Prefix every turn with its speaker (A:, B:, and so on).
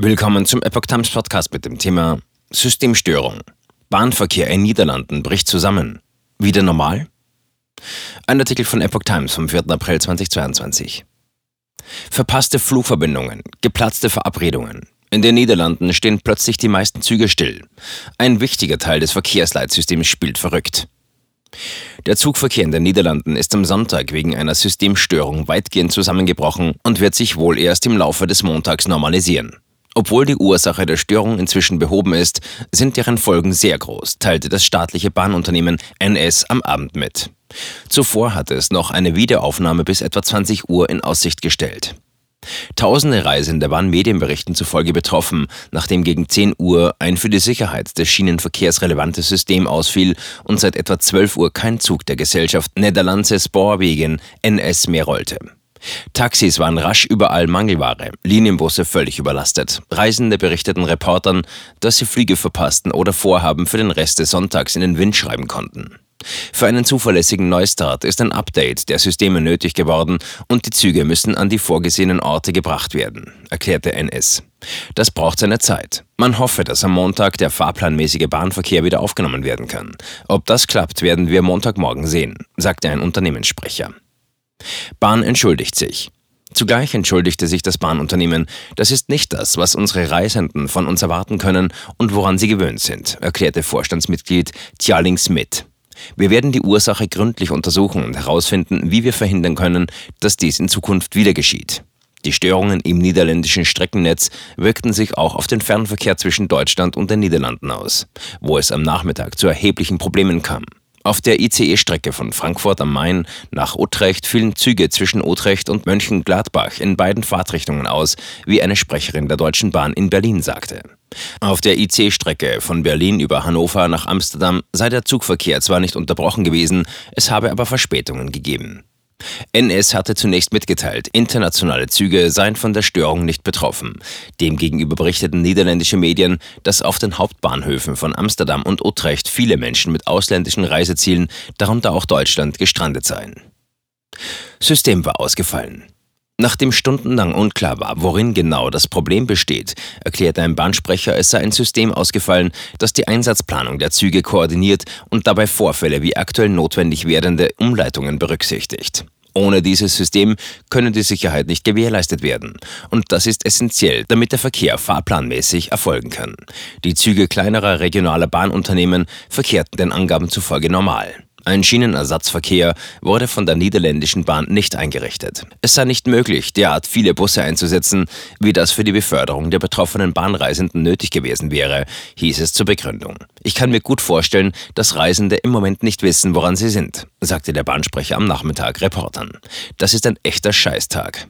A: Willkommen zum Epoch Times Podcast mit dem Thema Systemstörung. Bahnverkehr in Niederlanden bricht zusammen. Wieder normal? Ein Artikel von Epoch Times vom 4. April 2022. Verpasste Flugverbindungen, geplatzte Verabredungen. In den Niederlanden stehen plötzlich die meisten Züge still. Ein wichtiger Teil des Verkehrsleitsystems spielt verrückt. Der Zugverkehr in den Niederlanden ist am Sonntag wegen einer Systemstörung weitgehend zusammengebrochen und wird sich wohl erst im Laufe des Montags normalisieren. Obwohl die Ursache der Störung inzwischen behoben ist, sind deren Folgen sehr groß, teilte das staatliche Bahnunternehmen NS am Abend mit. Zuvor hatte es noch eine Wiederaufnahme bis etwa 20 Uhr in Aussicht gestellt. Tausende Reisende waren Medienberichten zufolge betroffen, nachdem gegen 10 Uhr ein für die Sicherheit des Schienenverkehrs relevantes System ausfiel und seit etwa 12 Uhr kein Zug der Gesellschaft Nederlandse Spoorwegen NS mehr rollte. Taxis waren rasch überall Mangelware, Linienbusse völlig überlastet. Reisende berichteten Reportern, dass sie Flüge verpassten oder Vorhaben für den Rest des Sonntags in den Wind schreiben konnten. Für einen zuverlässigen Neustart ist ein Update der Systeme nötig geworden und die Züge müssen an die vorgesehenen Orte gebracht werden, erklärte NS. Das braucht seine Zeit. Man hoffe, dass am Montag der fahrplanmäßige Bahnverkehr wieder aufgenommen werden kann. Ob das klappt, werden wir Montagmorgen sehen, sagte ein Unternehmenssprecher. Bahn entschuldigt sich. Zugleich entschuldigte sich das Bahnunternehmen, das ist nicht das, was unsere Reisenden von uns erwarten können und woran sie gewöhnt sind, erklärte Vorstandsmitglied Tjaling Smith. Wir werden die Ursache gründlich untersuchen und herausfinden, wie wir verhindern können, dass dies in Zukunft wieder geschieht. Die Störungen im niederländischen Streckennetz wirkten sich auch auf den Fernverkehr zwischen Deutschland und den Niederlanden aus, wo es am Nachmittag zu erheblichen Problemen kam. Auf der ICE-Strecke von Frankfurt am Main nach Utrecht fielen Züge zwischen Utrecht und Mönchengladbach in beiden Fahrtrichtungen aus, wie eine Sprecherin der Deutschen Bahn in Berlin sagte. Auf der IC-Strecke von Berlin über Hannover nach Amsterdam sei der Zugverkehr zwar nicht unterbrochen gewesen, es habe aber Verspätungen gegeben. NS hatte zunächst mitgeteilt, internationale Züge seien von der Störung nicht betroffen. Demgegenüber berichteten niederländische Medien, dass auf den Hauptbahnhöfen von Amsterdam und Utrecht viele Menschen mit ausländischen Reisezielen, darunter auch Deutschland, gestrandet seien. System war ausgefallen. Nachdem stundenlang unklar war, worin genau das Problem besteht, erklärte ein Bahnsprecher, es sei ein System ausgefallen, das die Einsatzplanung der Züge koordiniert und dabei Vorfälle wie aktuell notwendig werdende Umleitungen berücksichtigt. Ohne dieses System könne die Sicherheit nicht gewährleistet werden. Und das ist essentiell, damit der Verkehr fahrplanmäßig erfolgen kann. Die Züge kleinerer regionaler Bahnunternehmen verkehrten den Angaben zufolge normal. Ein Schienenersatzverkehr wurde von der niederländischen Bahn nicht eingerichtet. Es sei nicht möglich, derart viele Busse einzusetzen, wie das für die Beförderung der betroffenen Bahnreisenden nötig gewesen wäre, hieß es zur Begründung. Ich kann mir gut vorstellen, dass Reisende im Moment nicht wissen, woran sie sind, sagte der Bahnsprecher am Nachmittag Reportern. Das ist ein echter Scheißtag.